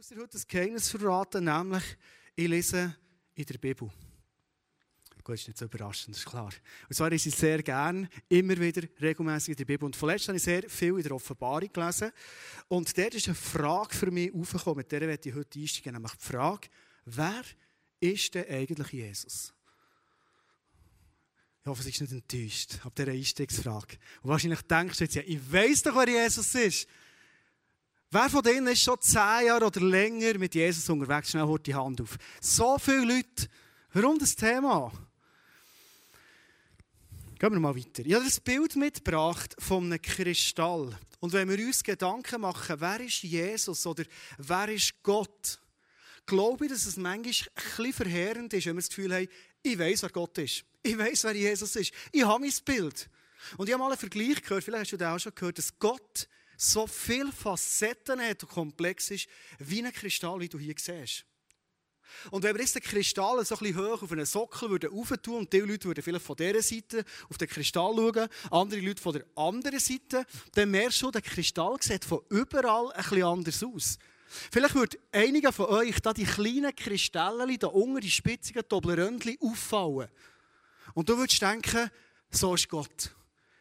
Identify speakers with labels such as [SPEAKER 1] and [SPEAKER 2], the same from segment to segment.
[SPEAKER 1] muss dir heute ein Geheimnis verraten, nämlich ich lese in der Bibel. Gut, ist nicht so überraschend, ist klar. Und zwar lese ich sehr gerne, immer wieder regelmäßig in der Bibel. Und vorletzt habe ich sehr viel in der Offenbarung gelesen. Und dort ist eine Frage für mich aufgekommen, mit der werde ich heute einsteigen, nämlich die Frage, wer ist denn eigentlich Jesus? Ich hoffe, es ist nicht enttäuscht ab dieser Einstiegsfrage. Und wahrscheinlich denkst du jetzt, ja, ich weiss doch, wer Jesus ist. Wer von denen ist schon zehn Jahre oder länger mit Jesus unterwegs? Schnell holt die Hand auf. So viele Leute. Warum das Thema? Gehen wir mal weiter. Ich habe das Bild mitgebracht von einem Kristall. Und wenn wir uns Gedanken machen, wer ist Jesus oder wer ist Gott, glaube ich, dass es manchmal ein verheerend ist, wenn wir das Gefühl haben, ich weiß, wer Gott ist. Ich weiß, wer Jesus ist. Ich habe mein Bild. Und ich habe mal einen Vergleich gehört, vielleicht hast du das auch schon gehört, dass Gott so viele Facetten hat und komplex ist, wie ein Kristall, wie du hier siehst. Und wenn wir jetzt den Kristall so ein bisschen hoch auf einen Sockel würden tun und die Leute würden vielleicht von dieser Seite auf den Kristall schauen, andere Leute von der anderen Seite, dann merkst du, der Kristall sieht von überall ein bisschen anders aus. Vielleicht wird einigen von euch da die kleinen Kristalle, da unten, die spitzigen Doppelröndchen auffallen. Und du würdest denken, so ist Gott.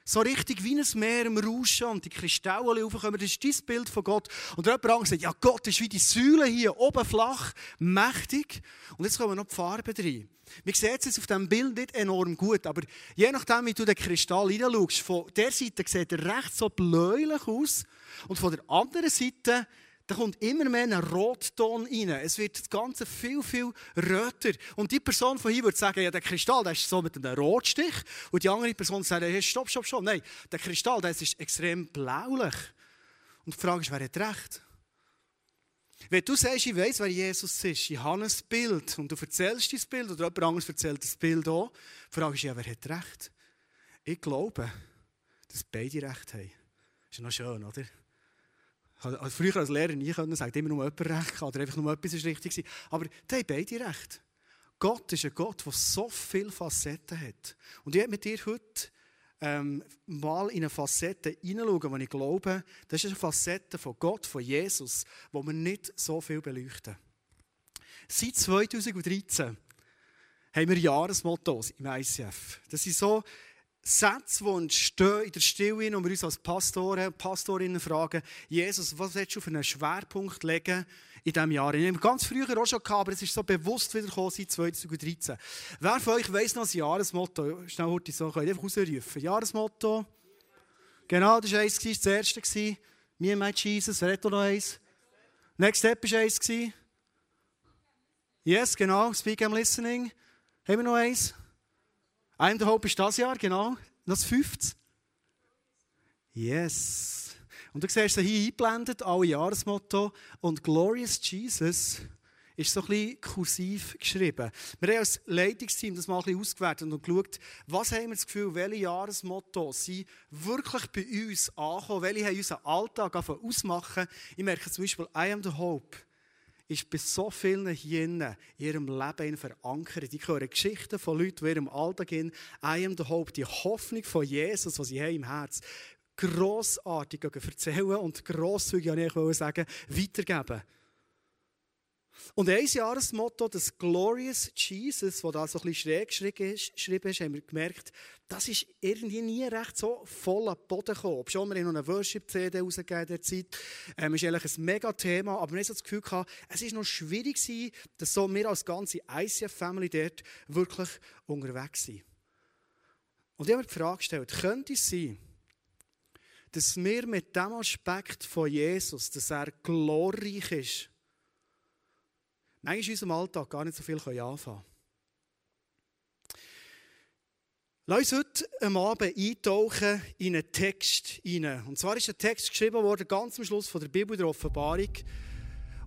[SPEAKER 1] So richtig wie ein Meer im Rauschen und die Kristalle aufkommen. Das ist dein Bild von Gott. Und jemand anderes sagt, ja, Gott ist wie die Säule hier, oben flach, mächtig. Und jetzt kommen noch die Farben rein. Wir sehen es jetzt auf diesem Bild nicht enorm gut, aber je nachdem, wie du den Kristall hineinschaust, von der Seite sieht er recht so bläulich aus und von der anderen Seite da kommt immer mehr ein Rotton rein. Es wird das Ganze viel, viel röter. Und die Person von hier würde sagen, ja, der Kristall, der ist so mit einem Rotstich. Und die andere Person sagt, hey, stopp, stopp, stopp. Nein, der Kristall, der ist extrem blaulich. Und die Frage ist, wer hat recht? Wenn du sagst, ich weiß, wer Jesus ist, ich habe ein Bild und du erzählst dein Bild oder jemand anderes erzählt das Bild auch, die Frage ist, ja, wer hat recht? Ich glaube, dass beide recht haben. Ist noch schön, oder? Also früher als Lehrer nie können sagen, immer nur jemand recht oder einfach nur etwas ist richtig. Aber die haben beide recht. Gott ist ein Gott, der so viele Facetten hat. Und ich werde mit dir heute ähm, mal in eine Facette hineinschauen, die ich glaube, das ist eine Facette von Gott, von Jesus, wo wir nicht so viel beleuchten. Seit 2013 haben wir Jahresmottos im ICF. Das sind so Sätze, die entstehen in der Stille, und wir uns als Pastoren und Pastorinnen fragen, Jesus, was willst du für einen Schwerpunkt legen in diesem Jahr? Ich habe ganz früher auch schon gehabt, aber es ist so bewusst wieder seit 2013. Wer von euch weiss noch das Jahresmotto? Schnell heute so, könnt ihr einfach rausrufen. Jahresmotto? Genau, das war eins, das erste. Me and my Jesus, wer hat noch eins? Next Step war eins. Yes, genau, Speak I'm Listening. Haben wir noch eins? I'm the Hope ist das Jahr, genau. Das 50. Yes. Und du siehst sie hier eingeblendet, alle Jahresmotto. Und Glorious Jesus ist so ein bisschen kursiv geschrieben. Wir haben als Leitungsteam das mal ein bisschen ausgewertet und geschaut, was haben wir das Gefühl, welche Jahresmotto sind wirklich bei uns angekommen, welche haben unseren Alltag ausmachen. Ich merke zum Beispiel, I am the Hope ist bei so vielen hier in ihrem Leben verankert. Ich höre Geschichten von Leuten, die in ihrem Alltag in am the Hope, die Hoffnung von Jesus, die sie haben im Herz, grossartig erzählen und grosszügig, ich sagen, weitergeben. Und ein Jahresmotto, das Glorious Jesus, das da so ein bisschen schräg geschrieben ist, haben wir gemerkt, das ist irgendwie nie recht so voll am Boden gekommen. Schon wir haben noch eine Worship-CD rausgegeben in der Zeit. Ähm, ist eigentlich ein mega Thema, aber wir haben so das Gefühl gehabt, es ist noch schwierig gewesen, dass so wir als ganze ICF-Family dort wirklich unterwegs sind. Und ich habe mir die Frage gestellt, könnte es sein, dass wir mit dem Aspekt von Jesus, dass er glorreich ist, manchmal in unserem Alltag gar nicht so viel anfangen. Lass uns heute am Abend eintauchen in einen Text hinein. Und zwar ist ein Text geschrieben worden, ganz am Schluss von der Bibel der Offenbarung.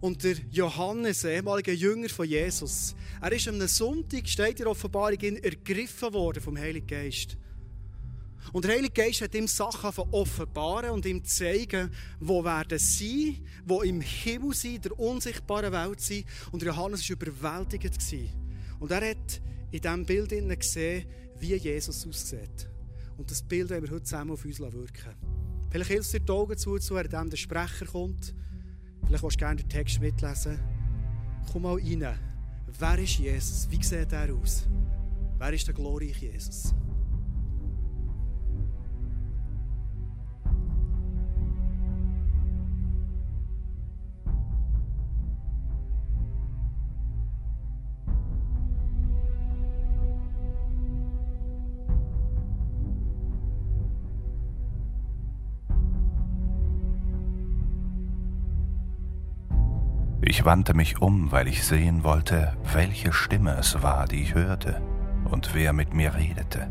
[SPEAKER 1] Und der Johannes, ehemaliger Jünger von Jesus, er ist am Sonntag, steht in der Offenbarung, ergriffen worden vom Heiligen Geist. Und der Heilige Geist hat ihm Sachen offenbaren und ihm zeigen, wo werden sie, wo im Himmel sind, der unsichtbaren Welt sind. Und Johannes war überwältigt. Und er hat in diesem Bild gesehen, wie Jesus aussieht. Und das Bild wollen wir heute zusammen auf uns wirken. Vielleicht hilft es dir die Augen zu, während der Sprecher kommt. Vielleicht willst du gerne den Text mitlesen. Komm mal rein. Wer ist Jesus? Wie sieht er aus? Wer ist der glorreiche Jesus?
[SPEAKER 2] Ich wandte mich um, weil ich sehen wollte, welche Stimme es war, die ich hörte und wer mit mir redete.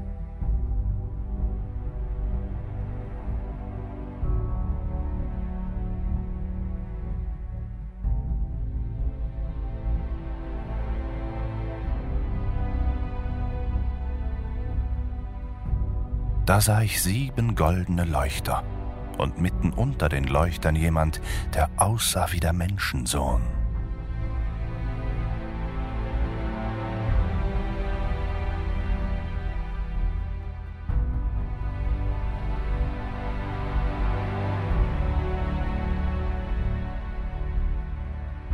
[SPEAKER 2] Da sah ich sieben goldene Leuchter und mitten unter den Leuchtern jemand, der aussah wie der Menschensohn.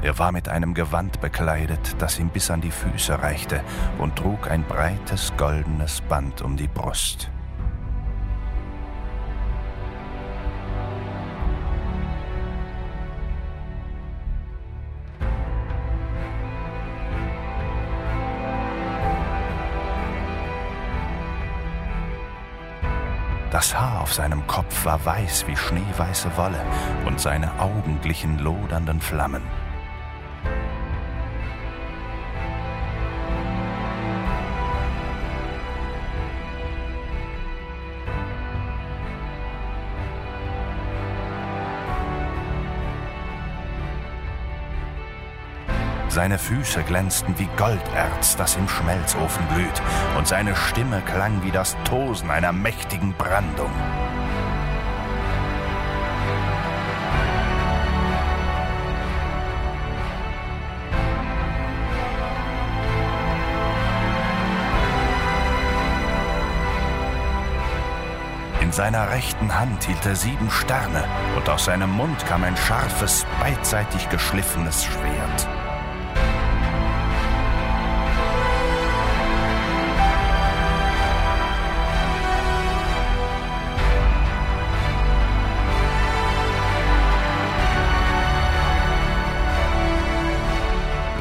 [SPEAKER 2] Er war mit einem Gewand bekleidet, das ihm bis an die Füße reichte, und trug ein breites goldenes Band um die Brust. Das Haar auf seinem Kopf war weiß wie schneeweiße Wolle und seine Augen glichen lodernden Flammen. Seine Füße glänzten wie Golderz, das im Schmelzofen glüht, und seine Stimme klang wie das Tosen einer mächtigen Brandung. In seiner rechten Hand hielt er sieben Sterne, und aus seinem Mund kam ein scharfes, beidseitig geschliffenes Schwert.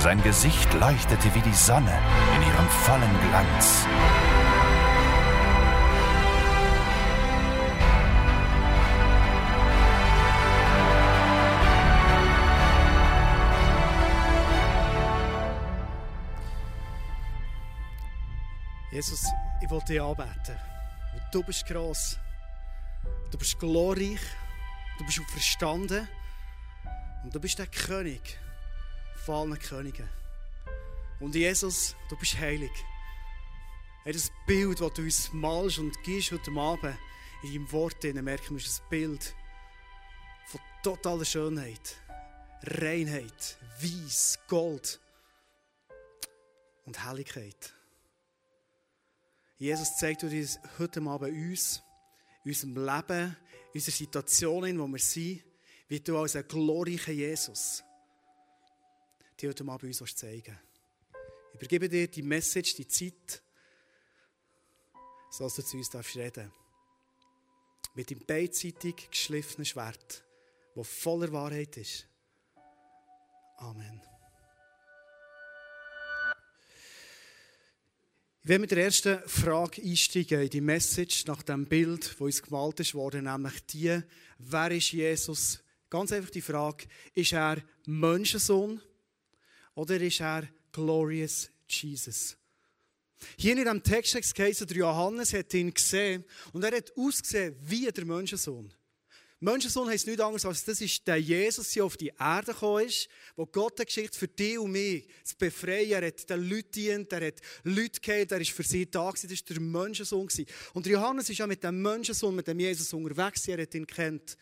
[SPEAKER 2] Sein Gesicht leuchtete wie die Sonne in ihrem vollen Glanz.
[SPEAKER 1] Jesus, ich will dich anbeten. Du bist gross. Du bist glorreich. Du bist verstanden. Und du bist der König von allen Königen. Und Jesus, du bist heilig. Hey, das Bild, das du uns malst und gibst heute Abend in deinem Wort, merken wir, ist ein Bild von totaler Schönheit, Reinheit, Weiß, Gold und Helligkeit. Jesus zeigt uns heute Abend uns, unserem Leben, unserer Situation, in der wir sind, wie du als ein glorreicher Jesus die heute Abend uns zeigen Ich übergebe dir die Message, die Zeit, sodass du zu uns darfst reden Mit dem beidseitig geschliffenen Schwert, das voller Wahrheit ist. Amen. Ich will mit der ersten Frage einsteigen in die Message nach dem Bild, das uns gemalt wurde, nämlich die, wer ist Jesus? Ganz einfach die Frage, ist er Menschensohn? Oder ist er Glorious Jesus? Hier in diesem Text heißt der Johannes hat ihn gesehen und er hat ausgesehen wie der Menschensohn. Menschensohn heisst nichts anderes als das ist der Jesus, der auf die Erde gekommen ist, wo Gott eine Geschichte für dich und mich zu befreien. Er hat den Leuten dient, er hat Leute geheilt, er ist für sie da gewesen. Das war der Menschensohn. Und Johannes ist ja mit dem Menschensohn, mit dem Jesus unterwegs, er hat ihn kennt.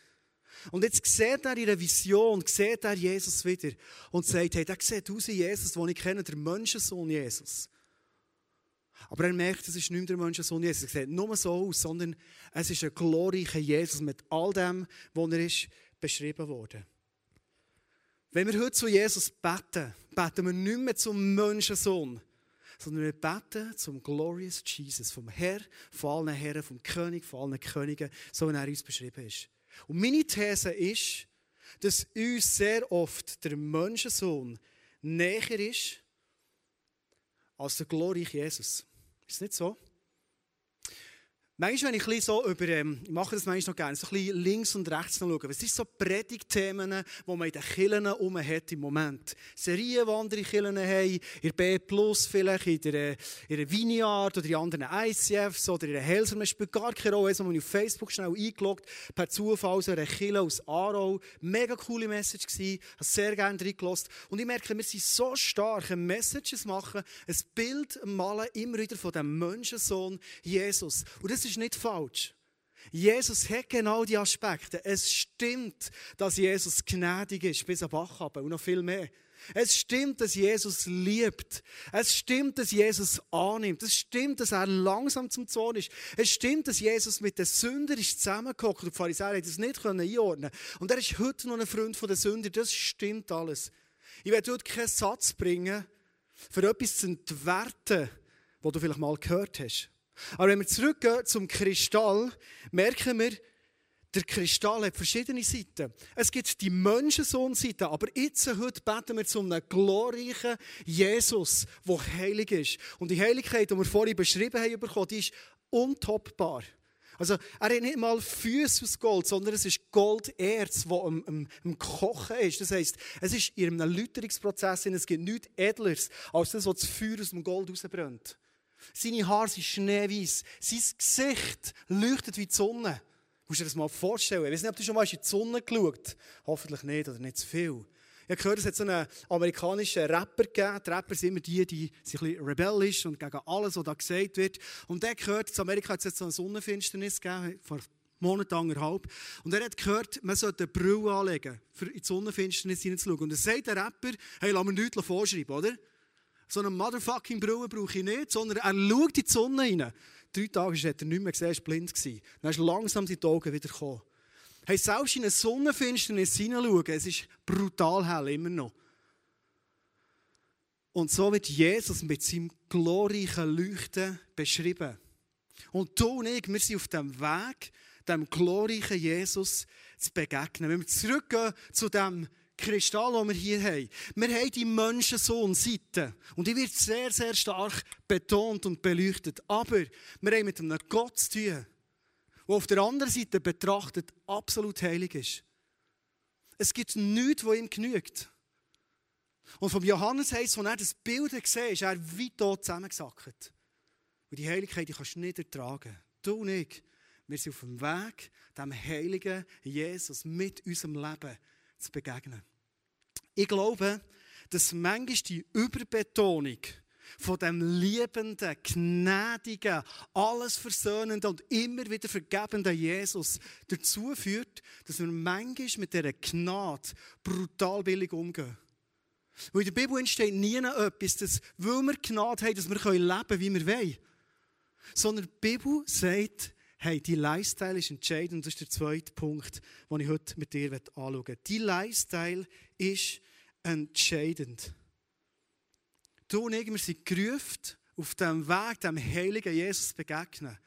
[SPEAKER 1] Und jetzt sieht er in einer Vision, sieht er Jesus wieder und sagt, hey, der sieht aus wie Jesus, den ich kenne, der Menschensohn Jesus. Aber er merkt, es ist nicht der Menschensohn Jesus. Er sieht nur so aus, sondern es ist ein glorreicher Jesus mit all dem, was er ist beschrieben wurde. Wenn wir heute zu Jesus beten, beten wir nicht mehr zum Menschensohn, sondern wir beten zum Glorious Jesus, vom Herr von allen Herren, vom König von allen Königen, so wie er uns beschrieben ist. Und meine These ist, dass uns sehr oft der Menschensohn näher ist als der glorreiche Jesus. Ist es nicht so? Manchmal, wenn ich ein so über, ähm, ich mache das manchmal noch gerne, so ein links und rechts schauen. Was sind so Predigtthemen, die man in den Kirchen um hat im Moment? Serien, die andere Kirchen haben, in B+, vielleicht, in der, in der Vineyard oder in anderen ICFs oder in der Helser. Man spielt gar keine Rolle. Also, ich auf Facebook schnell eingeloggt, per Zufall so eine Kirche aus Aarau. Mega coole Message gewesen, habe sehr gerne reingelassen. Und ich merke, wir sind so stark ein Messages machen, ein Bild malen, immer wieder von dem Menschensohn Jesus. Und das ist nicht falsch. Jesus hat genau die Aspekte. Es stimmt, dass Jesus gnädig ist, bis am Bach runter und noch viel mehr. Es stimmt, dass Jesus liebt. Es stimmt, dass Jesus annimmt. Es stimmt, dass er langsam zum Zorn ist. Es stimmt, dass Jesus mit den Sündern ist zusammengekommen. Die Pharisäer das nicht einordnen Und er ist heute noch ein Freund der Sünder. Das stimmt alles. Ich werde heute keinen Satz bringen, für etwas zu entwerten, was du vielleicht mal gehört hast. Aber wenn wir zurückgehen zum Kristall, merken wir, der Kristall hat verschiedene Seiten. Es gibt die Menschensohn-Seite, aber jetzt, heute beten wir zu einem glorreichen Jesus, der heilig ist. Und die Heiligkeit, die wir vorhin beschrieben haben, bekommen, die ist untoppbar. Also, er hat nicht mal Füße aus Gold, sondern es ist Golderz, das am, am, am Kochen ist. Das heisst, es ist in einem Läuterungsprozess, es gibt nichts Edleres, als das, was das Feuer aus dem Gold rausbrennt. Seine Haare sind schneeweiß. Sein Gesicht leuchtet wie die Sonne. Du musst dir das mal vorstellen. Ich weiß nicht, ob du schon mal in die Sonne geschaut Hoffentlich nicht oder nicht zu viel. Ich habe gehört, es hat so einen amerikanischen Rapper gegeben. Die Rapper sind immer die, die sind ein bisschen rebellisch und gegen alles, was da gesagt wird. Und der gehört, in Amerika hat es jetzt so eine Sonnenfinsternis gegeben, vor Monaten, anderthalb. Und er hat gehört, man sollte eine Brille anlegen, um in die Sonnenfinsternis hineinzuschauen. Und dann sagt der Rapper, hey, lass mir nichts vorschreiben, oder? So eine motherfucking Brille brauche ich nicht, sondern er schaut in die Sonne rein. Drei Tage hat er nicht mehr gesehen, er war blind. Dann ist langsam die Augen wieder gekommen. Hey, selbst in eine Sonnenfinsternis hineinschauen, es ist brutal hell, immer noch. Und so wird Jesus mit seinem glorreichen Leuchten beschrieben. Und du und ich, wir sind auf dem Weg, dem glorreichen Jesus zu begegnen. Wenn wir zurückgehen zu dem Kristall, den wir hier haben. Wir haben die Menschensohn-Seite. Und die wird sehr, sehr stark betont und beleuchtet. Aber wir haben mit einem Gott zu tun, der auf der anderen Seite betrachtet absolut heilig ist. Es gibt nichts, was ihm genügt. Und vom Johannes heisst, als er das Bild gesehen ist er wie tot zusammengesackt. Und die Heiligkeit die kannst du nicht ertragen. Du und ich, wir sind auf dem Weg, dem heiligen Jesus mit unserem Leben zu begegnen. Ich glaube, dass manchmal die Überbetonung von dem liebenden, gnädigen, alles versöhnenden und immer wieder vergebenden Jesus dazu führt, dass wir manchmal mit dieser Gnade brutal billig umgehen. Weil in der Bibel entsteht nie etwas, dass, weil wir Gnade haben, dass wir leben können, wie wir wollen. Sondern die Bibel sagt, Hey, die Lifestyle ist entscheidend. Das ist der zweite Punkt, den ich heute mit dir anschauen will. Die Lifestyle ist entscheidend. Du und ich, wir sind gerufen, auf dem Weg, dem heiligen Jesus zu begegnen.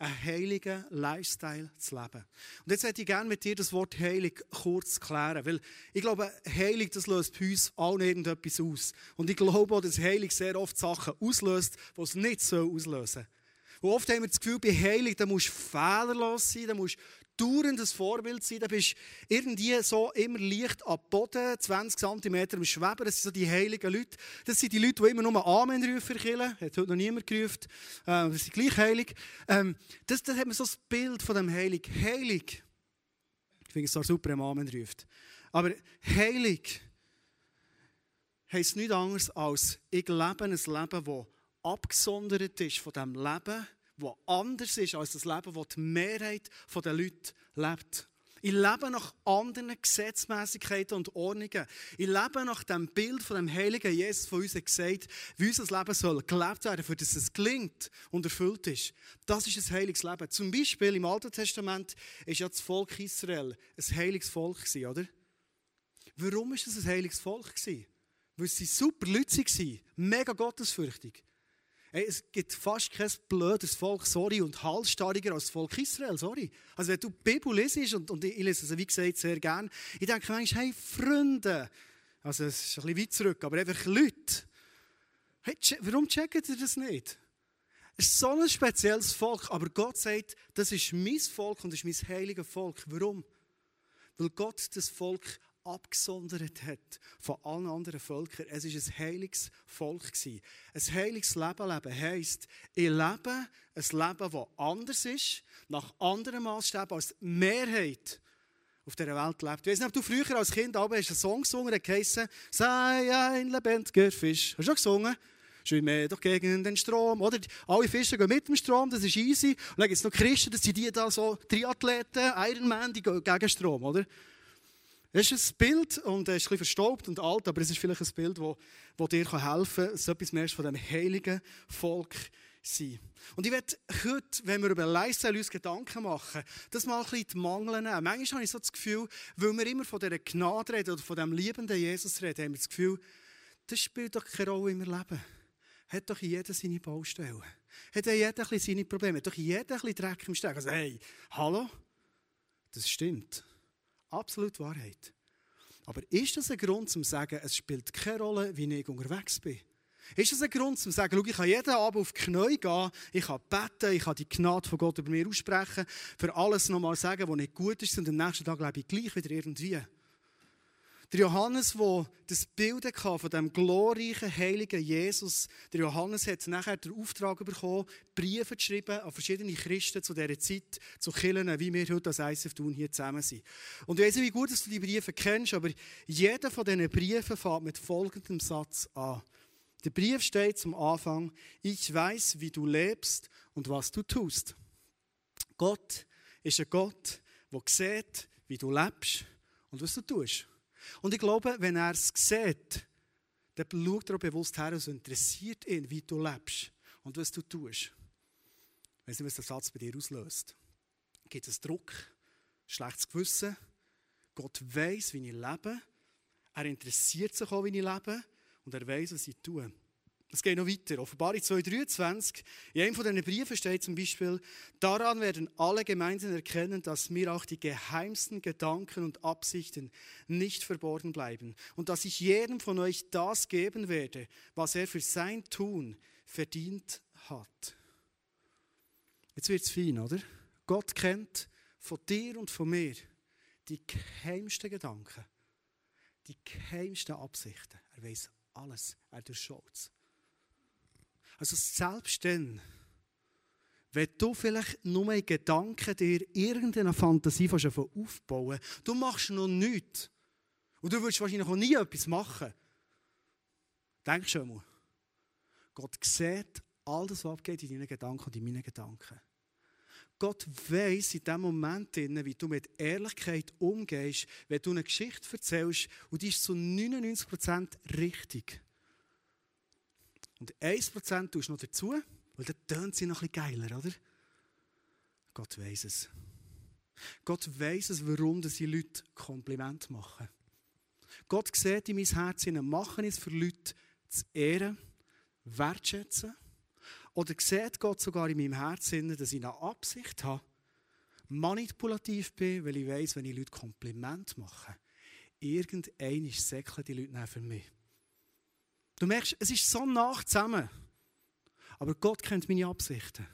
[SPEAKER 1] Einen heiligen Lifestyle zu leben. Und jetzt hätte ich gerne mit dir das Wort heilig kurz klären. Weil ich glaube, heilig, das löst bei uns allen irgendetwas aus. Und ich glaube auch, dass heilig sehr oft Sachen auslöst, die es nicht auslösen soll. Und oft haben wir das Gefühl, bei Heilig, da musst du fehlerlos sein, da musst du dauernd ein Vorbild sein, da bist du irgendwie so immer leicht am Boden, 20 cm im Schweben, das sind so die heiligen Leute. Das sind die Leute, die immer nur Amen rufen killen. Hat heute noch niemand gerufen. Ähm, das sind gleich heilig. Ähm, das, das hat man so das Bild von dem Heilig. Heilig. Ich finde es so super, wenn man Amen ruft. Aber heilig heisst nichts anderes als, ich lebe ein Leben, das abgesondert ist von dem Leben, das anders ist als das Leben, das die Mehrheit der Leute lebt. Ich lebe nach anderen Gesetzmäßigkeiten und Ordnungen. Ich lebe nach dem Bild von dem heiligen Jesus, von uns gesagt wie unser Leben soll gelebt werden, für das es gelingt und erfüllt ist. Das ist ein heiliges Leben. Zum Beispiel im Alten Testament ist ja das Volk Israel ein heiliges Volk oder? Warum war das ein heiliges Volk? Weil sie super Leute waren, mega gottesfürchtig. Hey, es gibt fast kein blödes Volk, sorry, und halsstarriger als das Volk Israel, sorry. Also wenn du die Bibel lesest, und, und ich lese es, wie gesagt, sehr gerne, ich denke manchmal, hey, Freunde, also es ist ein bisschen weit zurück, aber einfach Leute, hey, warum checkt ihr das nicht? Es ist so ein spezielles Volk, aber Gott sagt, das ist mein Volk und das ist mein heiliges Volk. Warum? Weil Gott das Volk abgesondert hat von allen anderen Völkern. Es war ein heiliges Volk. Ein heiliges Leben leben heisst, ich lebe ein Leben, das anders ist, nach anderen Maßstäben als die Mehrheit auf dieser Welt lebt. Ich weiß nicht, ob du früher als Kind aber hast einen Song gesungen, der heisst «Sei ein lebendiger Fisch». Hast du schon gesungen? Schwimme doch gegen den Strom, oder? Alle Fische gehen mit dem Strom, das ist easy. Und dann gibt es noch Christen, das sind die da so Triathleten, Ironman, die gehen gegen Strom, oder? Das ist ein Bild und es ist ein bisschen verstaubt und alt, aber es ist vielleicht ein Bild, das dir helfen kann, so etwas mehr von diesem heiligen Volk sein. Und ich werde heute, wenn wir über Lifestyle uns Gedanken machen, das mal ein bisschen die Mangel nehmen. Manchmal habe ich so das Gefühl, weil wir immer von dieser Gnade reden oder von diesem liebenden Jesus reden, haben wir das Gefühl, das spielt doch keine Rolle in meinem Leben. Hat doch jeder seine Baustellen. Hat ja jeder ein seine Probleme. Hat doch jeder ein bisschen Dreck im Steck. Also, hey, hallo? Das stimmt. Absolut Wahrheit. Aber ist das ein Grund, zum zu sagen, es spielt keine Rolle, wie ich unterwegs bin? Ist das ein Grund, zum zu sagen, ich kann jeden Abend auf die Knie gehen, ich kann beten, ich kann die Gnade von Gott über mir aussprechen, für alles nochmal sagen, was nicht gut ist, und am nächsten Tag lebe ich gleich wieder irgendwie? Der Johannes, der das Bild hatte von dem glorreichen, heiligen Jesus, der Johannes hat nachher den Auftrag bekommen, Briefe zu schreiben an verschiedene Christen zu dieser Zeit, zu Kirchen, wie wir heute als ISF tun, hier zusammen sind. Und ich weiß nicht, wie gut dass du die Briefe kennst, aber jeder von diesen Briefen fängt mit folgendem Satz an. Der Brief steht zum Anfang, ich weiß, wie du lebst und was du tust. Gott ist ein Gott, der sieht, wie du lebst und was du tust. Und ich glaube, wenn er es sieht, dann schaut er auch bewusst her und interessiert ihn, wie du lebst und was du tust. Ich weiß nicht, was der Satz bei dir auslöst. Gibt es Druck, schlechtes Gewissen? Gott weiß, wie ich lebe. Er interessiert sich auch, wie ich lebe. Und er weiß, was ich tue. Es geht noch weiter. Offenbarung 2,23. In einem von diesen Briefen steht zum Beispiel, daran werden alle Gemeinden erkennen, dass mir auch die geheimsten Gedanken und Absichten nicht verborgen bleiben und dass ich jedem von euch das geben werde, was er für sein Tun verdient hat. Jetzt wird es fein, oder? Gott kennt von dir und von mir die geheimsten Gedanken, die geheimsten Absichten. Er weiß alles, er durchschaut es. Also selbst dann, wenn du vielleicht nur in Gedanken dir irgendeine Fantasie aufbauen du machst noch nichts. Und du würdest wahrscheinlich auch nie etwas machen. Denk schon mal. Gott sieht all das, was abgeht in deinen Gedanken und in meinen Gedanken. Gott weiß in dem Moment, wie du mit Ehrlichkeit umgehst, wenn du eine Geschichte erzählst und die ist zu 99% richtig. Und 1% tust du noch dazu, weil dann tönt sie noch ein bisschen geiler, oder? Gott weiß es. Gott weiß es, warum diese Leute Kompliment machen. Gott sieht in mein Herz, sie machen es für Leute zu ehren, wertschätzen. Oder sieht Gott sogar in meinem Herzen, dass ich eine Absicht habe, manipulativ bin, weil ich weiß, wenn ich Leute Kompliment mache, irgendein säckeln die Leute für mich. Du merkst, es ist so nah zusammen. Aber Gott kennt meine Absichten.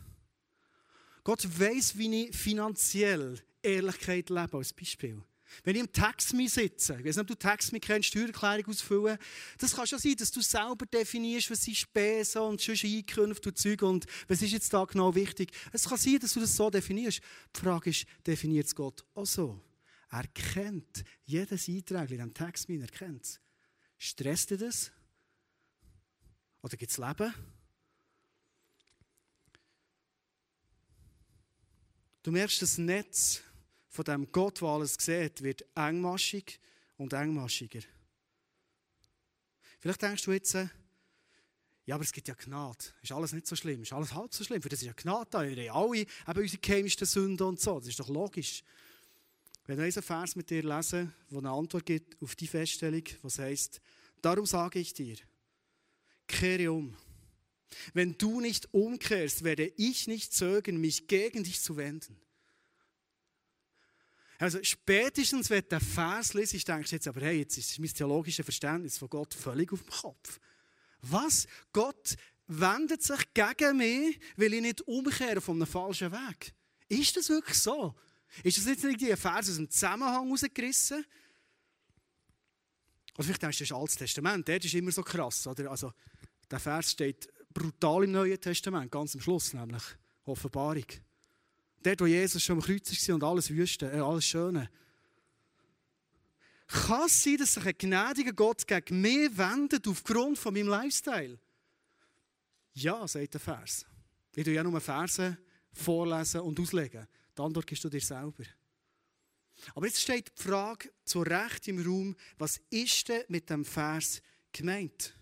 [SPEAKER 1] Gott weiß, wie ich finanziell Ehrlichkeit lebe, als Beispiel. Wenn ich im Taxmi sitze, ich weiß nicht, ob du Taxmi kennst, Steuererklärung ausfüllen, das kann schon sein, dass du selber definierst, was sind Spesen und schon Einkünfte und Zeug und was ist jetzt da genau wichtig. Es kann sein, dass du das so definierst. Die Frage ist, definiert es Gott auch so? Er kennt jedes Eintrag in diesem Taxmi, er kennt es. Stresst dir das? Oder gibt es Leben? Du merkst, das Netz von dem Gott, der alles sieht, wird engmaschig und engmaschiger. Vielleicht denkst du jetzt, ja, aber es gibt ja Gnade. Ist alles nicht so schlimm. Ist alles halb so schlimm. Für das ist ja Gnade da. Wir haben alle eben unsere chemischen Sünden und so. Das ist doch logisch. wenn wir diesen Vers mit dir lesen, wo eine Antwort gibt auf die Feststellung, was heißt, darum sage ich dir, kehre um. Wenn du nicht umkehrst, werde ich nicht zögern, mich gegen dich zu wenden. Also spätestens, wenn der Vers lese, ich denke jetzt aber, hey, jetzt ist mein theologisches Verständnis von Gott völlig auf dem Kopf. Was? Gott wendet sich gegen mich, weil ich nicht umkehre von einem falschen Weg. Ist das wirklich so? Ist das nicht ein Vers aus dem Zusammenhang rausgerissen? Oder vielleicht denkst du, das ist Altes Testament, das ist immer so krass. Oder? Also, der Vers steht brutal im Neuen Testament, ganz am Schluss nämlich. Offenbarung. Dort, wo Jesus schon am Kreuz war und alles Wüste, äh, alles Schöne. Kann es sein, dass sich ein gnädiger Gott gegen mich wendet aufgrund von meinem Lifestyle? Ja, sagt der Vers. Ich tue ja nur Verse vorlesen und auslegen. Die Antwort gibst du dir selber. Aber jetzt steht die Frage zu Recht im Raum, was ist denn mit dem Vers gemeint?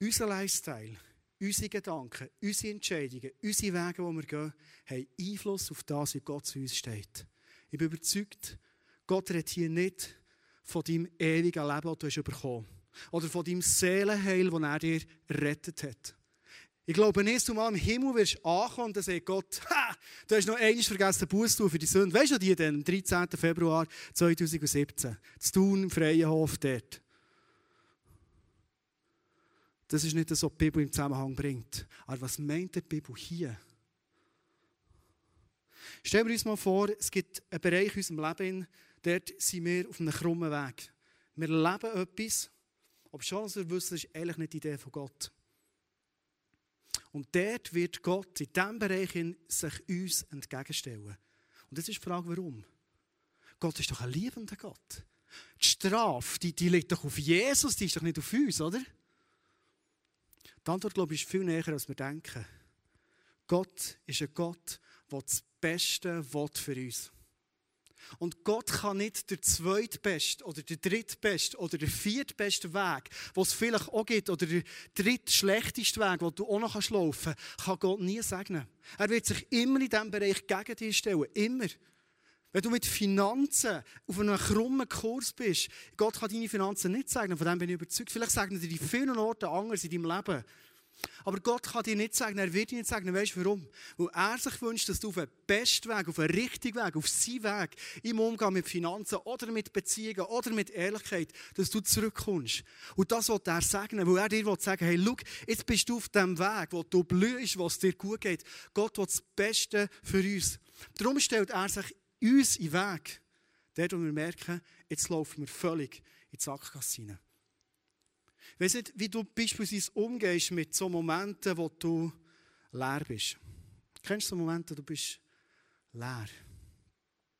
[SPEAKER 1] Unser Lifestyle, unsere Gedanken, unsere Entscheidungen, unsere Wege, die wir gehen, haben Einfluss auf das, wie Gott zu uns steht. Ich bin überzeugt, Gott redet hier nicht von deinem ewigen Leben, das du bekommen hast. Oder von deinem Seelenheil, das er dir rettet hat. Ich glaube nicht, du mal im Himmel wirst ankommen und dann sagt Gott, ha, du hast noch einmal vergessen, Buß für die Sünde. Weißt du die denn, am 13. Februar 2017, zu tun im Freienhof dort. Das ist nicht das, was die Bibel im Zusammenhang bringt. Aber was meint die Bibel hier? Stellen wir uns mal vor, es gibt einen Bereich in unserem Leben, dort sind wir auf einem krummen Weg. Wir leben etwas, schon, dass wir wissen, das ist eigentlich nicht die Idee von Gott. Und dort wird Gott in diesem Bereich sich uns entgegenstellen. Und das ist die Frage, warum? Gott ist doch ein liebender Gott. Die Strafe, die, die liegt doch auf Jesus, die ist doch nicht auf uns, oder? Die Antwort, glaube ich, ist viel näher, als wir denken. Gott ist ein Gott, der das Beste für uns will. Und Gott kann nicht der zweitbeste oder der drittbeste oder der viertbeste Weg, was es vielleicht auch gibt, oder der drittschlechteste Weg, den du auch noch laufen kannst, kann Gott nie segnen. Er wird sich immer in diesem Bereich gegen dich stellen. Immer. Wenn du mit Finanzen auf einem krummen Kurs bist, Gott kann deine Finanzen nicht segnen, von dem bin ich überzeugt. Vielleicht segnet er die vielen Orte anders in deinem Leben. Aber Gott kann dir nicht sagen, er wird dir nicht sagen, weißt du warum? Weil er sich wünscht, dass du auf den besten Weg, auf den richtigen Weg, auf seinen Weg, im Umgang mit Finanzen oder mit Beziehungen oder mit Ehrlichkeit, dass du zurückkommst. Und das will er sagen, weil er dir will sagen, hey, schau, jetzt bist du auf dem Weg, wo du blühst, wo es dir gut geht. Gott will das Beste für uns. Darum stellt er sich uns in den Weg. Dort, wo wir merken, jetzt laufen wir völlig in die Sackgasse hinein. Ich weiss nicht, wie du beispielsweise umgehst mit so Momenten, wo du leer bist. Kennst du so Momente, du bist leer?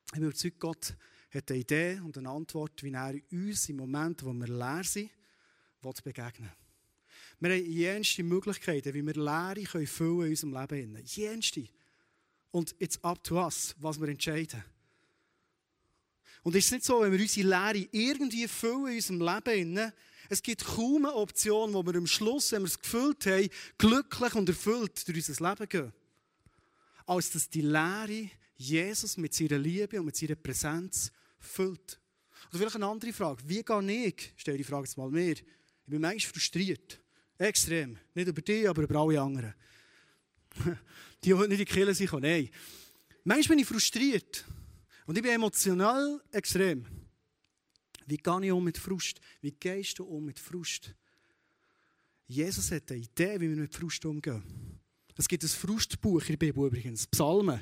[SPEAKER 1] Ich bin überzeugt, Gott hat eine Idee und eine Antwort, wie er uns im Moment, wo wir leer sind, begegnen Wir haben jenste Möglichkeiten, wie wir Leere können füllen in unserem Leben. Jenste. Und it's up to us, was wir entscheiden. Und es ist nicht so, wenn wir unsere Leere irgendwie füllen in unserem Leben, es gibt kaum eine Option, wo wir am Schluss, wenn wir es gefüllt haben, glücklich und erfüllt durch unser Leben gehen. Als dass die Lehre Jesus mit seiner Liebe und mit seiner Präsenz füllt. Oder vielleicht eine andere Frage. Wie gehe ich? Stell die Frage jetzt mal mir. Ich bin manchmal frustriert. Extrem. Nicht über dich, aber über alle anderen. die, die nicht in die Kirche sind, nein. Manchmal bin ich frustriert. Und ich bin emotional extrem. Wie gehe ich um mit Frust? Wie gehst du um mit Frust? Jesus hat eine Idee, wie wir mit Frust umgehen. Es gibt ein Frustbuch in der Bibel übrigens, Psalmen.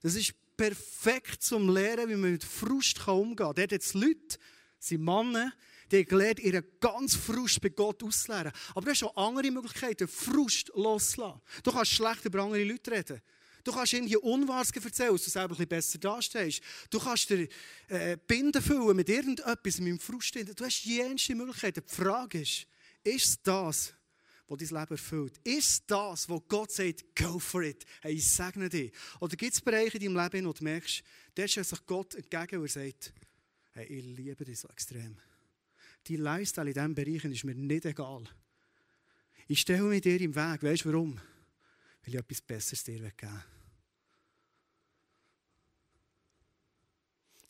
[SPEAKER 1] Das ist perfekt zum Lernen, wie man mit Frust umgehen kann. Dort hat es Leute, sind Männer, die gelernt, ihren ganz Frust bei Gott auszulernen. Aber du hast auch andere Möglichkeiten, Frust loszulassen. Du kannst schlecht über andere Leute reden. Du kannst irgendwie Unwahres erzählen, dass du selber ein bisschen besser dastehst. Du kannst dir äh, Binden füllen mit irgendetwas, mit dem Frust. Du hast jenste Möglichkeiten. Die Frage ist, ist es das, was dein Leben erfüllt? Ist das, wo Gott sagt, go for it, hey, ich segne dich? Oder gibt es Bereiche in deinem Leben, wo du merkst, der stellt sich Gott entgegen und sagt, hey, ich liebe dich so extrem. Die Lifestyle in diesen Bereichen ist mir nicht egal. Ich stelle mich dir im Weg. Weißt du warum? Weil ich etwas Besseres dir geben will.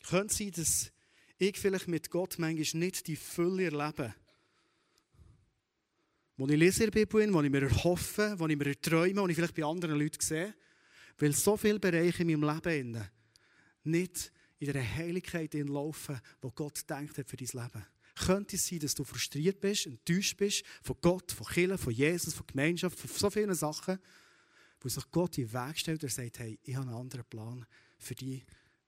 [SPEAKER 1] Könnte sein, dass ich vielleicht mit Gott manchmal nicht die Fülle erlebe, wo ich lese in der Bibel, wo ich mir erhoffe, wo ich mir erträume, wo ich vielleicht bei anderen Leuten sehe, weil so viele Bereiche in meinem Leben nicht in der Heiligkeit laufen, wo Gott denkt hat für dein Leben. Könnte es sein, dass du frustriert bist, enttäuscht bist von Gott, von Kirche, von Jesus, von Gemeinschaft, von so vielen Sachen, wo sich Gott in den Weg stellt und sagt, hey, ich habe einen anderen Plan für dich,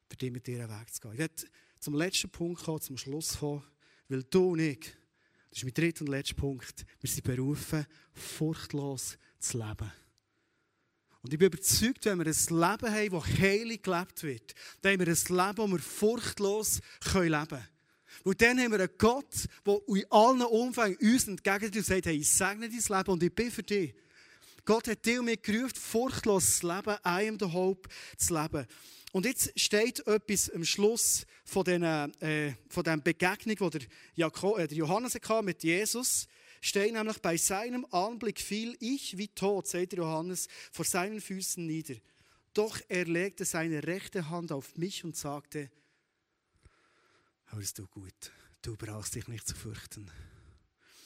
[SPEAKER 1] für dich mit dir einen Weg zu gehen. Ich werde zum letzten Punkt kommen, zum Schluss kommen, weil du und ich, das ist mein dritter und letzter Punkt, wir sind berufen, furchtlos zu leben. Und ich bin überzeugt, wenn wir ein Leben haben, das heilig gelebt wird, dann haben wir ein Leben, das wir furchtlos leben können. Und dann haben wir einen Gott, der in allen Umfängen uns entgegentritt und sagt, hey, ich segne dein Leben und ich bin für dich. Gott hat dich mich gerufen, furchtlos zu leben, I am the hope zu leben. Und jetzt steht etwas am Schluss von, den, äh, von dieser Begegnung, die der, Jakob, äh, der Johannes hatte mit Jesus. Steht nämlich, bei seinem Anblick fiel ich wie tot, sagt der Johannes, vor seinen Füßen nieder. Doch er legte seine rechte Hand auf mich und sagte, hörst du gut, du brauchst dich nicht zu fürchten.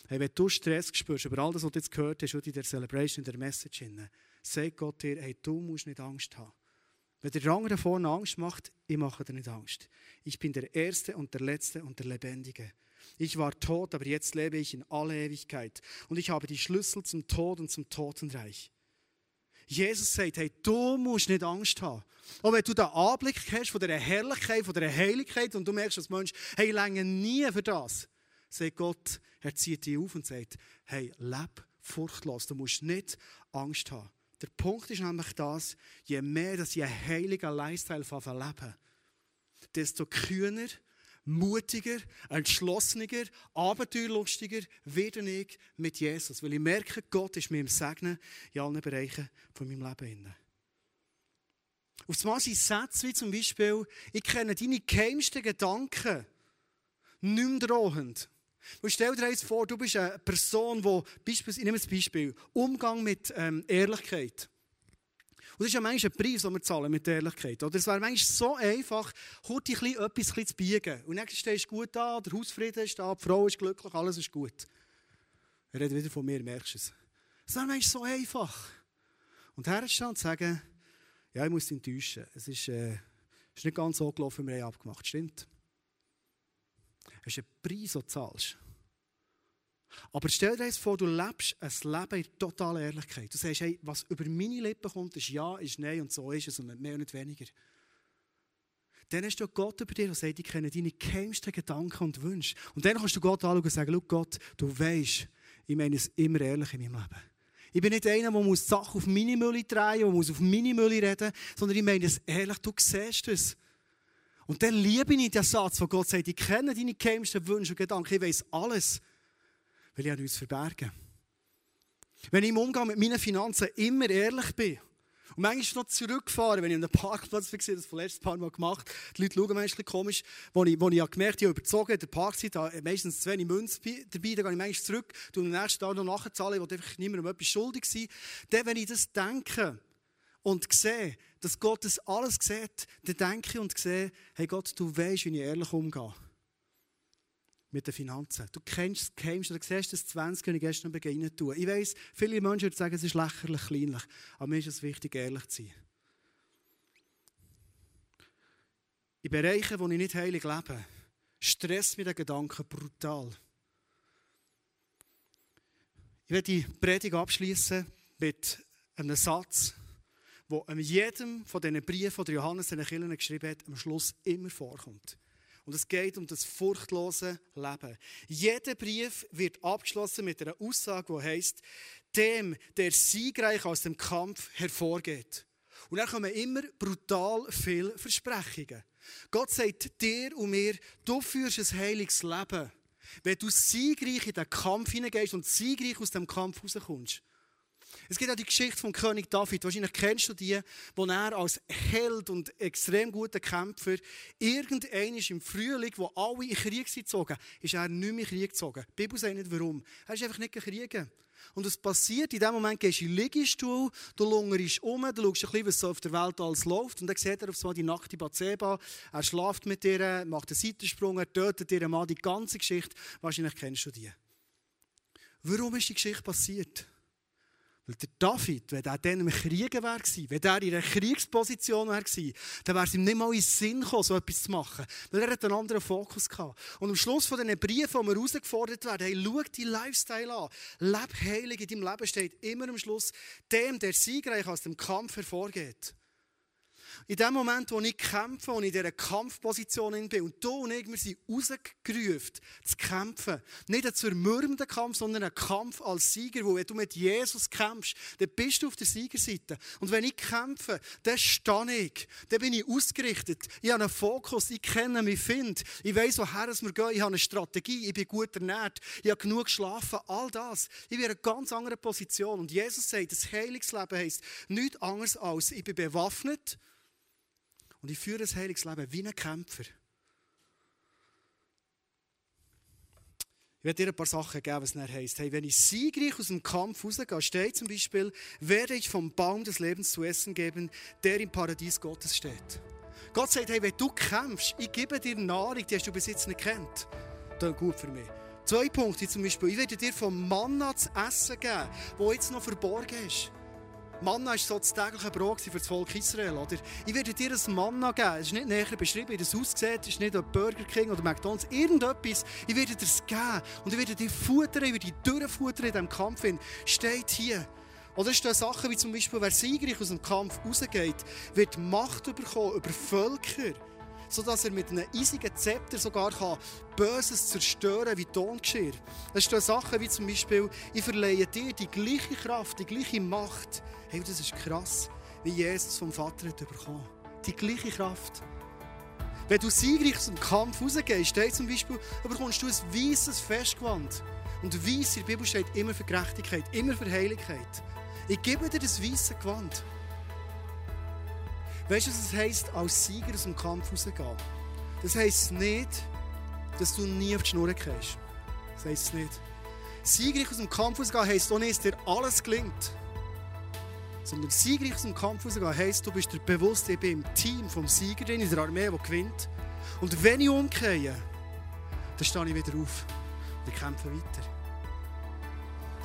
[SPEAKER 1] Hey, wenn du Stress spürst über all das, was du jetzt gehört hast, in der Celebration, in der Message, sagt Gott dir, hey, du musst nicht Angst haben. Wenn der andere vorne Angst macht, ich mache dir nicht Angst. Ich bin der Erste und der Letzte und der Lebendige. Ich war tot, aber jetzt lebe ich in aller Ewigkeit. Und ich habe die Schlüssel zum Tod und zum Totenreich. Jesus sagt, hey, du musst nicht Angst haben. Auch wenn du den Anblick hast von der Herrlichkeit, von der Heiligkeit und du merkst als Mensch, hey, ich länge nie für das, sagt Gott, er zieht dich auf und sagt, hey, leb furchtlos, du musst nicht Angst haben. Der Punkt ist nämlich das, je mehr dass ich einen heiligen Lifestyle leben desto kühner, mutiger, entschlossener, abenteuerlustiger werde ich mit Jesus. Weil ich merke, Gott ist mir im Segnen in allen Bereichen von meinem Leben. Auf einmal sind Sätze wie zum Beispiel, ich kenne deine geheimsten Gedanken nicht mehr drohend. Und stell dir jetzt vor, du bist eine Person, die, ich nehme ein Beispiel, Umgang mit ähm, Ehrlichkeit. Und das ist ja manchmal ein Preis, den wir zahlen mit Ehrlichkeit. Oder es wäre manchmal so einfach, heute ein etwas ein zu biegen. Und dann stehst du gut da, der Hausfrieden ist da, die Frau ist glücklich, alles ist gut. Er redet wieder von mir, merkst du es. Es wäre manchmal so einfach. Und herzustehen und sagen, ja, ich muss dich enttäuschen. Es ist, äh, ist nicht ganz so gelaufen, wie wir abgemacht Stimmt. Es ist ein Preis, den du zahlst. Aber stell dir jetzt vor, du lebst ein Leben in totaler Ehrlichkeit. Du sagst, hey, was über meine Lippen kommt, ist Ja, ist Nein und so ist es und nicht mehr und nicht weniger. Dann hast du Gott über dir, der sagt, ich kenne deine geheimsten Gedanken und Wünsche. Und dann kannst du Gott anschauen und sagen, Gott, du weißt, ich meine es immer ehrlich in meinem Leben. Ich bin nicht einer, der muss Sachen auf meine Mülle drehen, muss auf meine Mülle reden, sondern ich meine es ehrlich, du siehst es. Und dann liebe ich den Satz, wo Gott sagt, ich kenne deine geheimsten Wünsche und Gedanken, ich weiß alles weil ich nichts verbergen. Wenn ich im Umgang mit meinen Finanzen immer ehrlich bin und manchmal noch zurückfahren, wenn ich an einem Parkplatz war, das vom letzten Paar Mal gemacht, die Leute schauen manchmal komisch, wo ich, wo ich gemerkt habe, ich habe überzogen, der Parkzeit, da meistens zu wenig Münze dabei, dann gehe ich manchmal zurück, und am nächsten Tag noch nachzahlen, ich will einfach niemandem etwas schuldig sein. Dann, wenn ich das denke und sehe, dass Gott das alles sieht, dann denke ich und sehe, hey Gott, du weißt, wie ich ehrlich umgehe mit den Finanzen. Du kennst das Geheimste, du siehst das 20, wenn ich gestern beginne tun. Ich weiss, viele Menschen würden sagen, es ist lächerlich, kleinlich. Aber mir ist es wichtig, ehrlich zu sein. In Bereichen, wo ich nicht heilig lebe, stresst mich der Gedanke brutal. Ich werde die Predigt abschließen mit einem Satz, wo jedem von diesen Briefen, die Johannes den Kirchen geschrieben hat, am Schluss immer vorkommt. Und es geht um das furchtlose Leben. Jeder Brief wird abgeschlossen mit einer Aussage, die heißt, dem, der siegreich aus dem Kampf hervorgeht. Und dann kommen immer brutal viele Versprechungen. Gott sagt dir und mir, du führst ein heiliges Leben, wenn du siegreich in den Kampf hineingehst und siegreich aus dem Kampf rauskommst. Es gibt auch die Geschichte vom König David. Wahrscheinlich kennst du die, wo er als Held und extrem guter Kämpfer irgendein ist im Frühling, wo alle in Krieg sind gezogen, ist er nicht mehr in Krieg gezogen. Die Bibel sagt nicht warum. Er ist einfach nicht gekriegen. Und es passiert, in dem Moment gehst du in den Liegestuhl, du lungerst um, du schaust ein bisschen, was auf der Welt alles läuft. Und dann sieht er auf einmal die nackte Batseba, er schlaft mit ihr, macht einen Seitensprung, er tötet ihren Mann, die ganze Geschichte. Wahrscheinlich kennst du die. Warum ist die Geschichte passiert? Weil der David, wenn er dann im Krieg wäre, wenn er in einer Kriegsposition wäre, dann wäre es ihm nicht mal in den Sinn gekommen, so etwas zu machen. Weil er hat einen anderen Fokus gehabt. Und am Schluss von diesen Briefen, wo wir herausgefordert werden, hey, schau deinen Lifestyle an. Leb heilig. In deinem Leben steht immer am Schluss, dem, der siegreich aus dem Kampf hervorgeht. In dem Moment, wo ich kämpfe und in dieser Kampfposition bin und du und ich, wir sind rausgerufen, zu kämpfen. Nicht ein zermürbender Kampf, sondern ein Kampf als Sieger, wo wenn du mit Jesus kämpfst, dann bist du auf der Siegerseite. Und wenn ich kämpfe, dann stehe ich, dann bin ich ausgerichtet. Ich habe einen Fokus, ich kenne mich, finde. Ich weiß, woher wir gehen, ich habe eine Strategie, ich bin gut ernährt, ich habe genug geschlafen, all das. Ich bin in einer ganz anderen Position. Und Jesus sagt, das Heilungsleben heisst nichts anderes als, ich bin bewaffnet, und ich führe ein heiliges Leben wie ein Kämpfer. Ich werde dir ein paar Sachen geben, was es heisst. Hey, wenn ich siegreich aus dem Kampf rausgehe, steht zum Beispiel, werde ich vom Baum des Lebens zu essen geben, der im Paradies Gottes steht. Gott sagt, hey, wenn du kämpfst, ich gebe dir Nahrung, die hast du bis jetzt nicht kennt. Ist gut für mich. Zwei Punkte zum Beispiel. Ich werde dir vom Manna zu essen geben, wo jetzt noch verborgen ist. Manna war so das tägliche Brot für das Volk Israel. Oder? Ich werde dir ein Manna geben. Es ist nicht näher beschrieben, wie das aussieht. Es ist nicht ein Burger King oder McDonalds. Irgendetwas. Ich werde dir es geben. Und ich werde dir futtern, ich werde dich durchfuttern in diesem Kampf. Steht hier. Oder es stehen Sachen wie zum Beispiel, wer siegreich aus dem Kampf rausgeht, wird Macht bekommen über Völker sodass er mit einem eisigen Zepter sogar kann Böses zerstören wie Tongeschirr. Es stehen Sachen wie zum Beispiel, ich verleihe dir die gleiche Kraft, die gleiche Macht. Hey, das ist krass, wie Jesus vom Vater hat bekommen. Die gleiche Kraft. Wenn du siegreich aus dem Kampf rausgehst, steht zum Beispiel, bekommst du ein weißes Festgewand. Und weiß in der Bibel steht immer für Gerechtigkeit, immer für Heiligkeit. Ich gebe dir das weiße Gewand. Weißt du, was es heisst, als Sieger aus dem Kampf rauszugehen? Das heisst nicht, dass du nie auf die Schnur gehst. Das heisst nicht. Siegreich aus dem Kampf rauszugehen heisst auch nicht, dass dir alles gelingt. Sondern siegreich aus dem Kampf rauszugehen heisst, du bist dir bewusst, ich bin im Team vom Sieger drin, in der Armee, die gewinnt. Und wenn ich umkehre, dann stehe ich wieder auf und ich kämpfe weiter.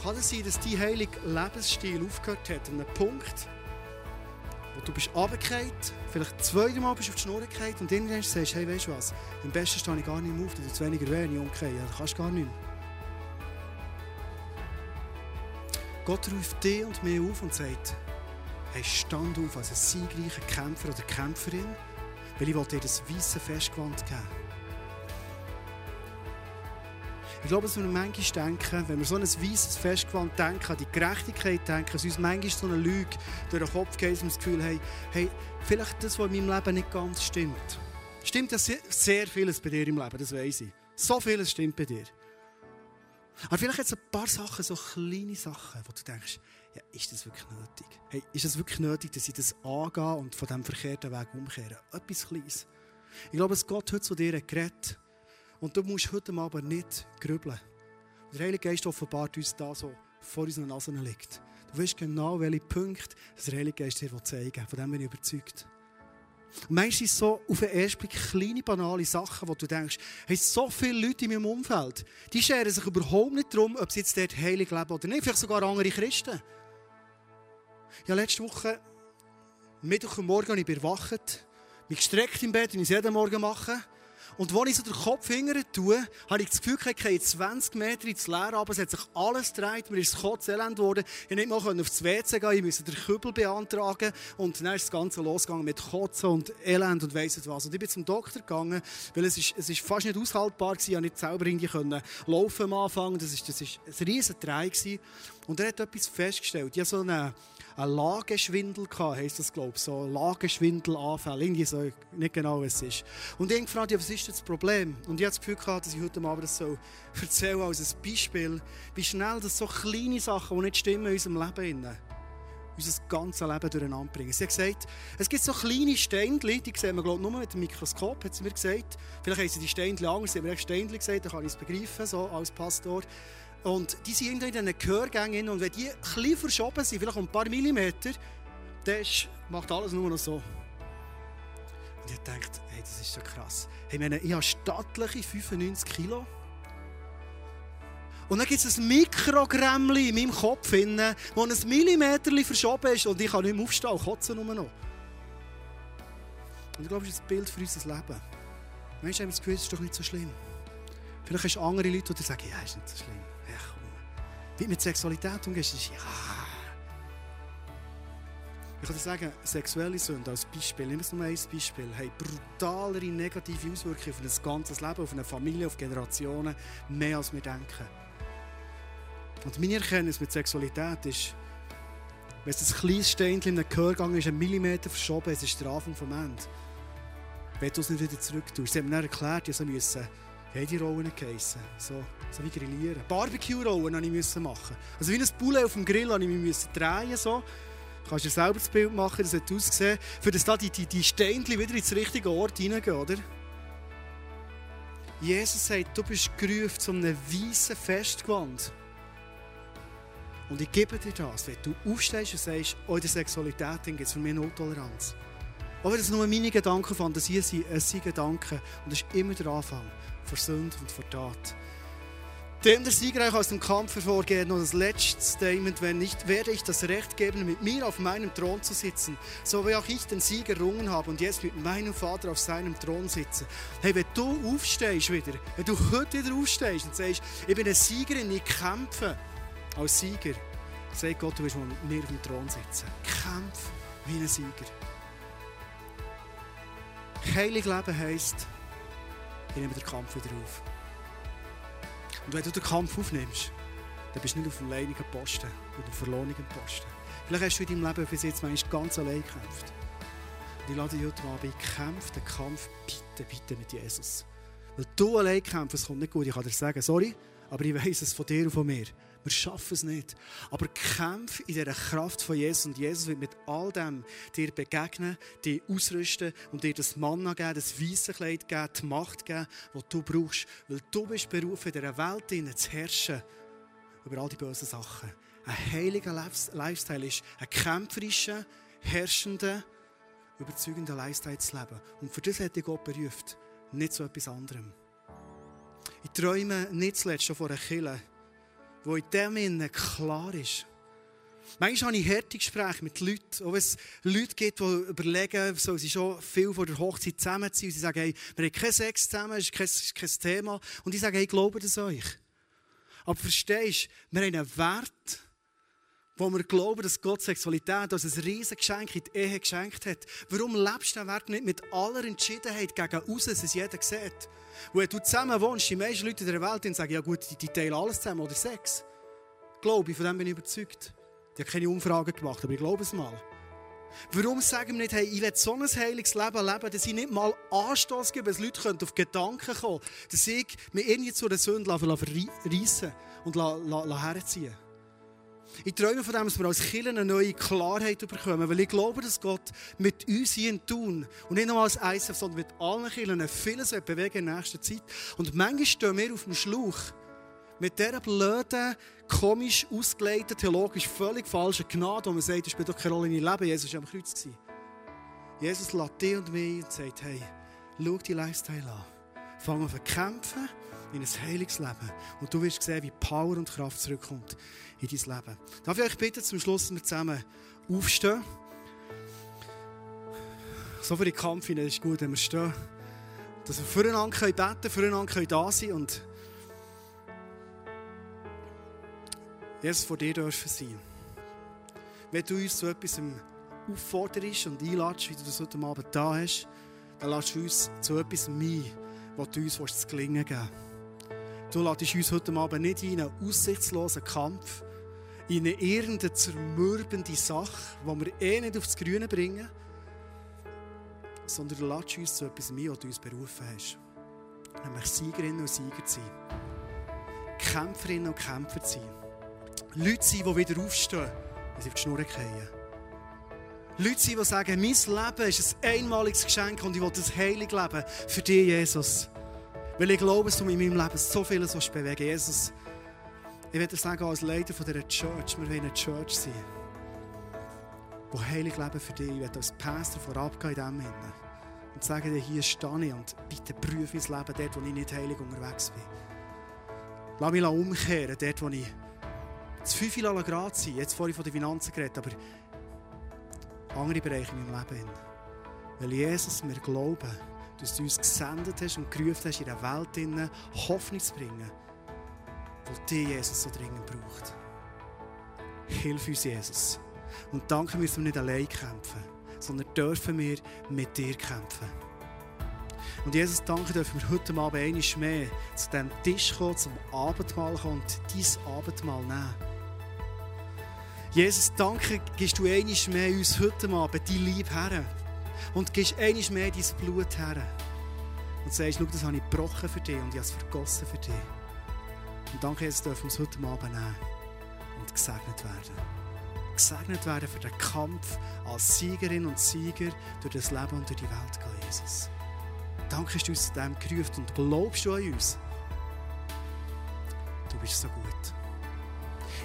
[SPEAKER 1] Kann es sein, dass dein heiliger Lebensstil aufgehört hat an einem Punkt, wo du bist runtergefallen, vielleicht zweimal bist du auf die Schnur gefallen und irgendwann sagst, hey, weißt du was, am besten stehe ich gar nicht mehr auf, du zu weniger weh, nicht umgefallen, ja, kannst gar nicht mehr. Gott ruft dich und mich auf und sagt, hey, stand auf als ein siegreicher Kämpfer oder Kämpferin, weil ich dir das weiße Festgewand geben Ich glaube, dass wir manchmal denken, wenn wir so ein weißes Festgewand denken, an die Gerechtigkeit denken, dass uns manchmal so eine Lüge durch den Kopf geht und das Gefühl haben, hey, vielleicht das, was in meinem Leben nicht ganz stimmt. Stimmt ja sehr vieles bei dir im Leben, das weiß ich. So vieles stimmt bei dir. Aber vielleicht jetzt ein paar Sachen, so kleine Sachen, wo du denkst, ja, ist das wirklich nötig? Hey, ist es wirklich nötig, dass ich das angehe und von diesem verkehrten Weg umkehre? Etwas Kleines. Ich glaube, dass Gott heute zu dir geredet und du musst heute Abend nicht grübeln. Der Heilige Geist offenbart uns da so vor unseren Nasen liegt. Du weißt genau, welche Punkte der Heilige Geist dir zeigen will. Von dem bin ich überzeugt. Und manchmal sind es so auf den ersten Blick kleine, banale Sachen, wo du denkst, hey, so viele Leute in meinem Umfeld, die scheren sich überhaupt nicht darum, ob sie jetzt dort heilig leben oder nicht. Vielleicht sogar andere Christen. Ja, letzte Woche, Mittwoch und Morgen, ich erwacht, mich gestreckt im Bett, wie ich es jeden Morgen mache. Und als ich so den Kopf hingern tue, habe ich das Gefühl, ich gehe 20 Meter ins Leere, aber es hat sich alles gedreht, mir ist das Kotzelend geworden. Ich nicht mal aufs WC gehen, ich musste den Kübel beantragen und dann ist das Ganze losgegangen mit Kotzen und Elend und weiss nicht was. Und ich bin zum Doktor gegangen, weil es ist, es ist fast nicht aushaltbar war, ich konnte nicht selber irgendwie können laufen am Anfang, das ist, das ist ein riesen Drei Und er hat etwas festgestellt, ich habe so eine einen Lageschwindel gehabt, heisst das, glaube ich, so Lageschwindelanfälle, irgendwie so, nicht genau, was es ist. Und ich gefragt, ja, was ist das Problem? Und ich hatte das Gefühl gehabt, dass ich heute Abend das so erzählen als ein Beispiel, wie schnell das so kleine Sachen, die nicht stimmen in unserem Leben, unser ganzes Leben durcheinander bringen. Sie hat gesagt, es gibt so kleine Steinchen, die sehen wir glaube ich, nur mit dem Mikroskop, hat sie mir gesagt. Vielleicht haben sie die Steinchen anders, sie haben mir Steinchen gesagt, dann kann ich es begreifen, so als Pastor. Und die sind in diesen Gehörgängen und wenn die klein verschoben sind, vielleicht um ein paar Millimeter, dann macht alles nur noch so. Und ich dachte, hey, das ist so krass. Hey, ich, meine, ich habe stattliche 95 Kilo. Und dann gibt es ein Mikrogrämmchen in meinem Kopf, das ein Millimeter verschoben ist und ich kann nicht mehr aufstehen und kotzen nur noch. Und ich glaube, das ist ein Bild für unser Leben. Manchmal haben das Gefühl, es ist doch nicht so schlimm. Vielleicht hast du andere Leute, die sagen, ja, ist nicht so schlimm. Wie mit Sexualität umgehst, ist ja. Ich kann dir sagen, sexuelle Sünde als Beispiel, nimm es nur ein Beispiel, haben brutalere negative Auswirkungen auf ein ganzes Leben, auf eine Familie, auf Generationen, mehr als wir denken. Und meine Erkenntnis mit Sexualität ist, wenn es ein kleines Steinchen in einem Gehörgang ist, ein Millimeter verschoben, es ist der Anfang vom Ende. Wenn du es nicht wieder zurück tust. Sie haben mir erklärt, ich musste die Rollen geheissen. So, so wie grillieren. Barbecue-Rollen musste ich machen. Also wie ein Poulet auf dem Grill musste ich mich drehen. So. Du kannst dir selber das Bild machen, das hat ausgesehen, für das da die, die, die Steinchen wieder ins richtige Ort hineingehen, oder? Jesus sagt, du bist gerufen zu einem weißen Festgewand. Und ich gebe dir das, wenn du aufstehst und sagst, oh, der Sexualität gibt es für mich Nulltoleranz. Auch wenn das nur meine Gedanken, Fantasien sind, es sind Gedanken. Und das ist immer der Anfang von Sünde und von Tat. Dem der Sieger aus dem Kampf hervorgeht, noch das letzte Statement, wenn nicht, werde ich das Recht geben, mit mir auf meinem Thron zu sitzen, so wie auch ich den Sieg errungen habe und jetzt mit meinem Vater auf seinem Thron sitze. Hey, wenn du aufstehst wieder, wenn du heute wieder aufstehst und sagst, ich bin ein Siegerin, ich kämpfe, als Sieger, sagt Gott, du wirst mit mir auf dem Thron sitzen. Kämpf wie ein Sieger. Heilig Leben heisst, ich nehme den Kampf wieder auf. Und wenn du den Kampf aufnimmst, dann bist du nicht auf dem leinigen Posten oder auf verlorenen Posten. Vielleicht hast du in deinem Leben bis jetzt manchmal ganz allein gekämpft. Und ich lade dich heute ein, kämpf den Kampf bitte, bitte mit Jesus. Weil du allein kämpfst, es kommt nicht gut. Ich kann dir sagen, sorry, aber ich weiß es von dir und von mir. Wir schaffen es nicht. Aber kämpf in dieser Kraft von Jesus. Und Jesus wird mit all dem dir begegnen, dir ausrüsten und dir das Manna geben, das weiße Kleid geben, die Macht geben, die du brauchst. Weil du bist berufen, in dieser Welt zu herrschen über all die bösen Sachen. Ein heiliger Lifestyle ist ein kämpferischer, herrschender, überzeugender Lifestyle zu leben. Und für das hat dich Gott berufen, nicht so etwas anderem. Ich träume nicht zuletzt schon von einer Kille, wo in dem Innen klar ist. Manchmal habe ich harte Gespräche mit Leuten, auch es Leute gibt, die überlegen, so sie schon viel vor der Hochzeit zusammen sind. Und sie sagen, hey, wir haben keinen Sex zusammen, das ist kein, kein Thema. Und ich sage, hey, glaube das euch. Aber verstehst du, wir haben einen Wert, wo wir glauben, dass Gott Sexualität als ein riesiges Geschenk in die Ehe geschenkt hat. Warum lebst du den Wert nicht mit aller Entschiedenheit gegen außen, dass es jeder sieht? Wenn du zusammen wohnst, die meisten Leute der Welt sagen, ja gut, die, die teilen alles zusammen oder Sex. Glaube ich, von dem bin ich überzeugt. Ich habe keine Umfragen gemacht, aber ich glaube es mal. Warum sagen wir nicht, hey, ich will so ein heiliges Leben leben, dass ich nicht mal Anstoß gebe, dass Leute auf Gedanken kommen dass ich mich irgendwie zu einer Sünde reissen und herziehen ich träume von dem, dass wir als Kirche eine neue Klarheit bekommen, weil ich glaube, dass Gott mit uns hier in Tun und nicht nur als ISF, sondern mit allen Kirchen vieles bewegen in nächster Zeit. Und manchmal stehen wir auf dem Schlauch mit dieser blöden, komisch ausgelegten, theologisch völlig falschen Gnade, wo man sagt, das spielt doch keine Rolle in deinem Leben, Jesus war am Kreuz. Jesus lädt dich und mich und sagt, hey, schau die Lifestyle an. Fang an zu kämpfen in ein heiliges Leben. Und du wirst sehen, wie Power und Kraft zurückkommt in dein Leben. Darf ich euch bitten, zum Schluss, dass wir zusammen aufstehen? So für den Kampf ist es gut, wenn wir stehen. Dass wir füreinander beten können, füreinander da sein und Jesus vor dir dürfen sein. Wenn du uns zu etwas aufforderst und einladest, wie du das heute Abend da hast, dann du uns zu etwas ein, was du uns zu gelingen geben Du lässt uns heute Abend nicht in einen aussichtslosen Kampf, in eine irgendeine zermürbende Sache, die wir eh nicht aufs Grüne bringen, sondern du lässt uns zu etwas mehr, was du uns berufen hast. Nämlich Siegerinnen und Sieger zu sein. Kämpferinnen und Kämpfer zu sein. Leute sein, die wieder aufstehen, wenn sie auf die Schnur fallen. Leute sind, die sagen, mein Leben ist ein einmaliges Geschenk und ich will das heilig leben für dich, Jesus. Weil ich glaube, dass du in meinem Leben so vieles bewegen Jesus, ich werde sagen, als Leiter von dieser Church, wir wollen eine Church sein, die heilig leben für dich. Ich werde als Pastor vorabgehen in diesem Sinne und sagen dir, hier stehe ich und bitte prüfe mein Leben dort, wo ich nicht heilig unterwegs bin. Lass mich umkehren, dort, wo ich zu viel Grad sein Jetzt vorhin von den Finanzen geredet, aber andere Bereiche in meinem Leben. Weil Jesus, wir glauben, dass du uns gesendet hast und gerufen hast, in der Welt Hoffnung zu bringen, wo dich Jesus so dringend braucht. Hilf uns, Jesus. Und danke müssen wir nicht allein kämpfen, sondern dürfen wir mit dir kämpfen. Und Jesus, danke dürfen wir heute Abend einmal mehr zu diesem Tisch kommen, zum Abendmahl kommen und dein Abendmahl nehmen. Jesus, danke, gibst du einmal mehr uns heute Abend dein Lieb her. Und gibst einmal mehr dein Blut her. Und sagst, schau, das habe ich gebrochen für dich und ich habe es vergossen für dich. Und danke, dürfen wir es heute Abend nehmen und gesegnet werden. Gesegnet werden für den Kampf als Siegerin und Sieger durch das Leben und durch die Welt gehen, Jesus. Danke, dass du uns zu dem gerufen und glaubst du an uns. Du bist so gut.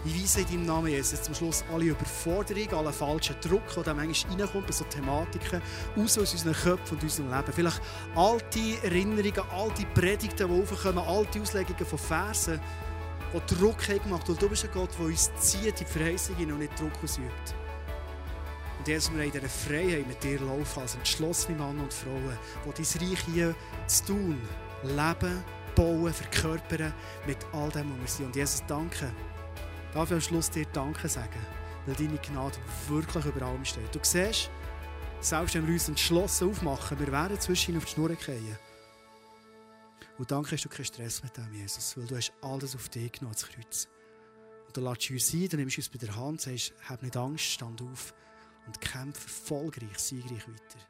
[SPEAKER 1] Ich weise in deinem Namen, Jesus, zum Schluss alle Überforderungen, alle falschen Druck, der da manchmal reinkommt, bei so Thematiken, aus aus unseren Köpfen und unserem Leben. Vielleicht alte Erinnerungen, alte Predigten, die aufkommen, alte Auslegungen von Versen, die Druck haben gemacht. Und du bist ein Gott, der uns zieht in die Verheißung und nicht Druck ausübt. Und Jesus, wir in dieser Freiheit mit dir laufen, als entschlossene Männer und Frauen, die dein Reich hier zu tun, leben, bauen, verkörpern, mit all dem, was wir sind. Und Jesus, danke darf ich am Schluss dir Danke sagen, weil deine Gnade wirklich über allem steht. Du siehst, selbst wenn wir uns entschlossen aufmachen, wir werden zwischen auf die Schnur fallen. Und danke hast du keinen Stress mit dem, Jesus, weil du hast alles auf dich genommen, das Kreuz. Und dann lässt du uns ein, dann nimmst du uns bei der Hand, sagst, hab nicht Angst, stand auf und kämpfe erfolgreich, siegreich weiter.